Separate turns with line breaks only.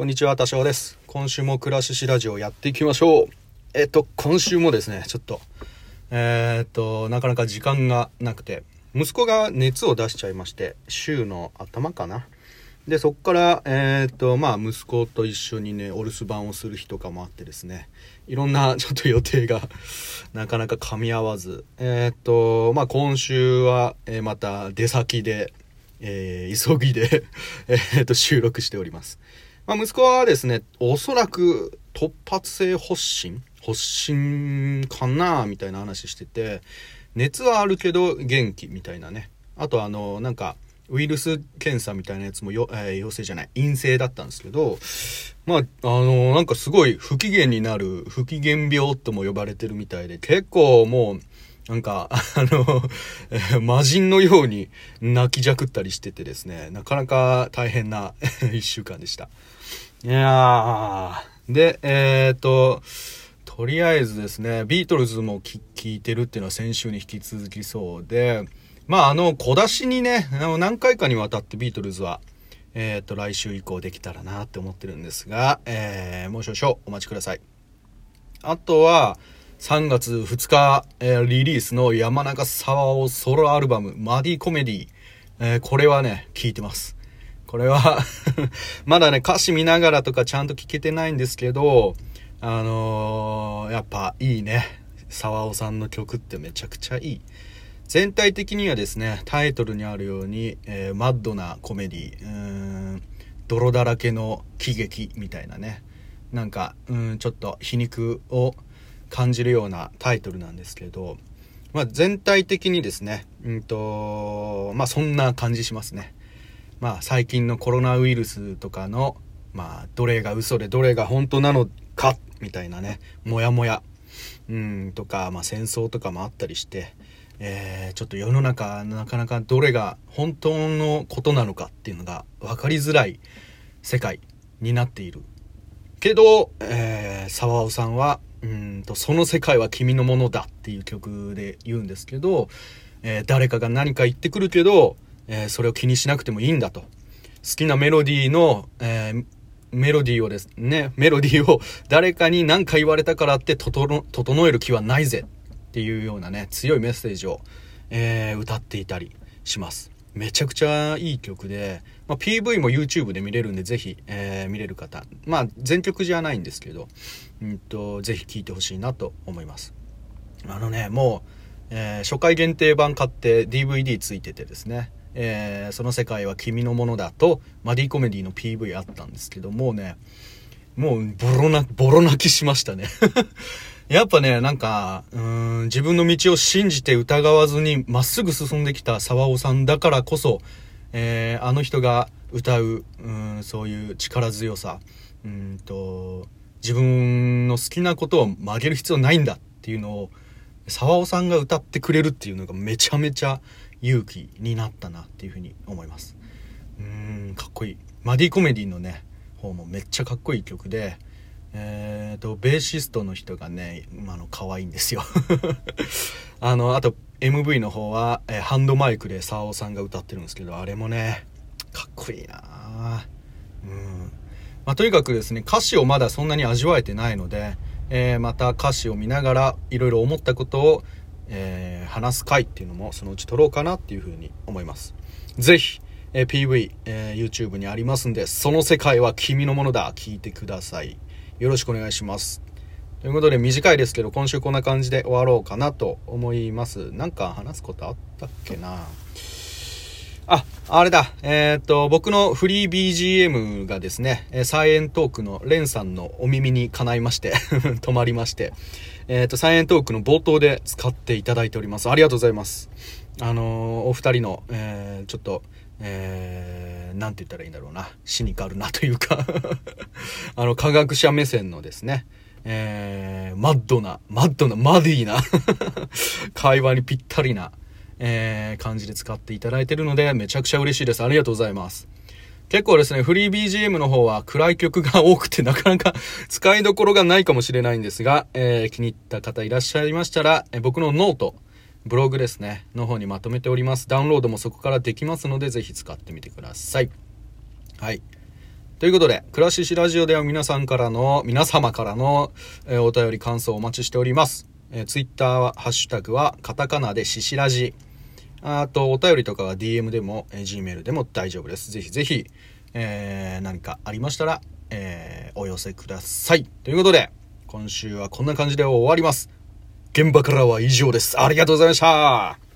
こんにちは、多少です。今週も暮らししラジオやっていきましょう。えっと、今週もですね、ちょっと、えーっと、なかなか時間がなくて、息子が熱を出しちゃいまして、週の頭かな。で、そっから、えーっと、まあ、息子と一緒にね、お留守番をする日とかもあってですね、いろんな ちょっと予定がなかなか噛み合わず、えーっと、まあ、今週は、えまた出先で、えー急ぎで えっと、収録しております。まあ、息子はですね、おそらく突発性発疹？発疹かな？みたいな話してて、熱はあるけど元気みたいなね。あとあの、なんか、ウイルス検査みたいなやつもよ、えー陽性じゃない、陰性だったんですけど、まあ、あの、なんかすごい不機嫌になる、不機嫌病とも呼ばれてるみたいで、結構もう、なんか、あの、魔人のように泣きじゃくったりしててですね、なかなか大変な 一週間でした。いやー、で、えーと、とりあえずですね、ビートルズもき聞いてるっていうのは先週に引き続きそうで、まああの、小出しにね、何回かにわたってビートルズは、えーと、来週以降できたらなって思ってるんですが、えー、もう少々お待ちください。あとは、3月2日、えーリリースの山中沢尾ソロアルバム、マディコメディ。えーこれはね、聴いてます。これは まだね、歌詞見ながらとかちゃんと聞けてないんですけど、あのーやっぱいいね。沢尾さんの曲ってめちゃくちゃいい。全体的にはですね、タイトルにあるように、えマッドなコメディ、うーん泥だらけの喜劇みたいなね。なんか、うん、ちょっと皮肉を感じるようなタイトルなんですけど、まあ全体的にですね、うんと、まあそんな感じしますね。まあ最近のコロナウイルスとかの、まあどれが嘘でどれが本当なのか、みたいなね、もやもや、うん、とか、まあ戦争とかもあったりして、えーちょっと世の中なかなかどれが本当のことなのかっていうのが分かりづらい世界になっている。けど、えー、沢尾さんは、うんと、その世界は君のものだっていう曲で言うんですけど、えー誰かが何か言ってくるけど、えーそれを気にしなくてもいいんだと。好きなメロディーの、えーメロディーをですね、メロディーを 誰かに何か言われたからって整える気はないぜっていうようなね、強いメッセージを、え歌っていたりします。めちゃくちゃいい曲で、まあ、PV も YouTube で見れるんで、ぜひ、えー見れる方。まあ、全曲じゃないんですけど、うんと、ぜひ聴いてほしいなと思います。あのね、もう、えー初回限定版買って DVD ついててですね、えーその世界は君のものだと、マディコメディの PV あったんですけど、もうね、もうボロな、ボロ泣きしましたね。やっぱね、なんか、うん、自分の道を信じて疑わずにまっすぐ進んできた沢尾さんだからこそ、えーあの人が歌う、うん、そういう力強さ、うんと、自分の好きなことを曲げる必要ないんだっていうのを、沢尾さんが歌ってくれるっていうのがめちゃめちゃ勇気になったなっていうふうに思います。うん、かっこいい。マディコメディのね、方もめっちゃかっこいい曲で、えーと、ベーシストの人がね、あの、可愛いんですよ。あの、あと、MV の方は、えーハンドマイクで沢尾さんが歌ってるんですけど、あれもね、かっこいいなうん。まあ、とにかくですね、歌詞をまだそんなに味わえてないので、えーまた歌詞を見ながら、いろいろ思ったことを、えー話す回っていうのもそのうち撮ろうかなっていうふうに思います。ぜひ、えー PV、えー YouTube にありますんで、その世界は君のものだ。聞いてください。よろしくお願いします。ということで短いですけど、今週こんな感じで終わろうかなと思います。なんか話すことあったっけな？あ、あれだ。えーっと、僕のフリー BGM がですね、サイエントークのレンさんのお耳にかないまして、止まりまして、えーっと、サイエントークの冒頭で使っていただいております。ありがとうございます。あのーお二人の、えーちょっと、えー、なんて言ったらいいんだろうな。シニカルなというか あの、科学者目線のですね、えー、マッドな、マッドな、 muddy な 会話にぴったりな、えー、感じで使っていただいてるので、めちゃくちゃ嬉しいです。ありがとうございます。結構ですね、フリー BGM の方は暗い曲が多くてなかなか使いどころがないかもしれないんですが、えー気に入った方いらっしゃいましたら、え僕の note、ブログですね、の方にまとめております。ダウンロードもそこからできますので、ぜひ使ってみてください。はい。ということで、暮らししラジオでは皆さんからの、皆様からの、えーお便り感想をお待ちしております。えー、ツイッターは、ハッシュタグは、カタカナでししラジ。あと、お便りとかは DM でも、えー Gmail でも大丈夫です。ぜひぜひ、えー何かありましたら、えーお寄せください。ということで、今週はこんな感じで終わります。現場からは以上です。ありがとうございました。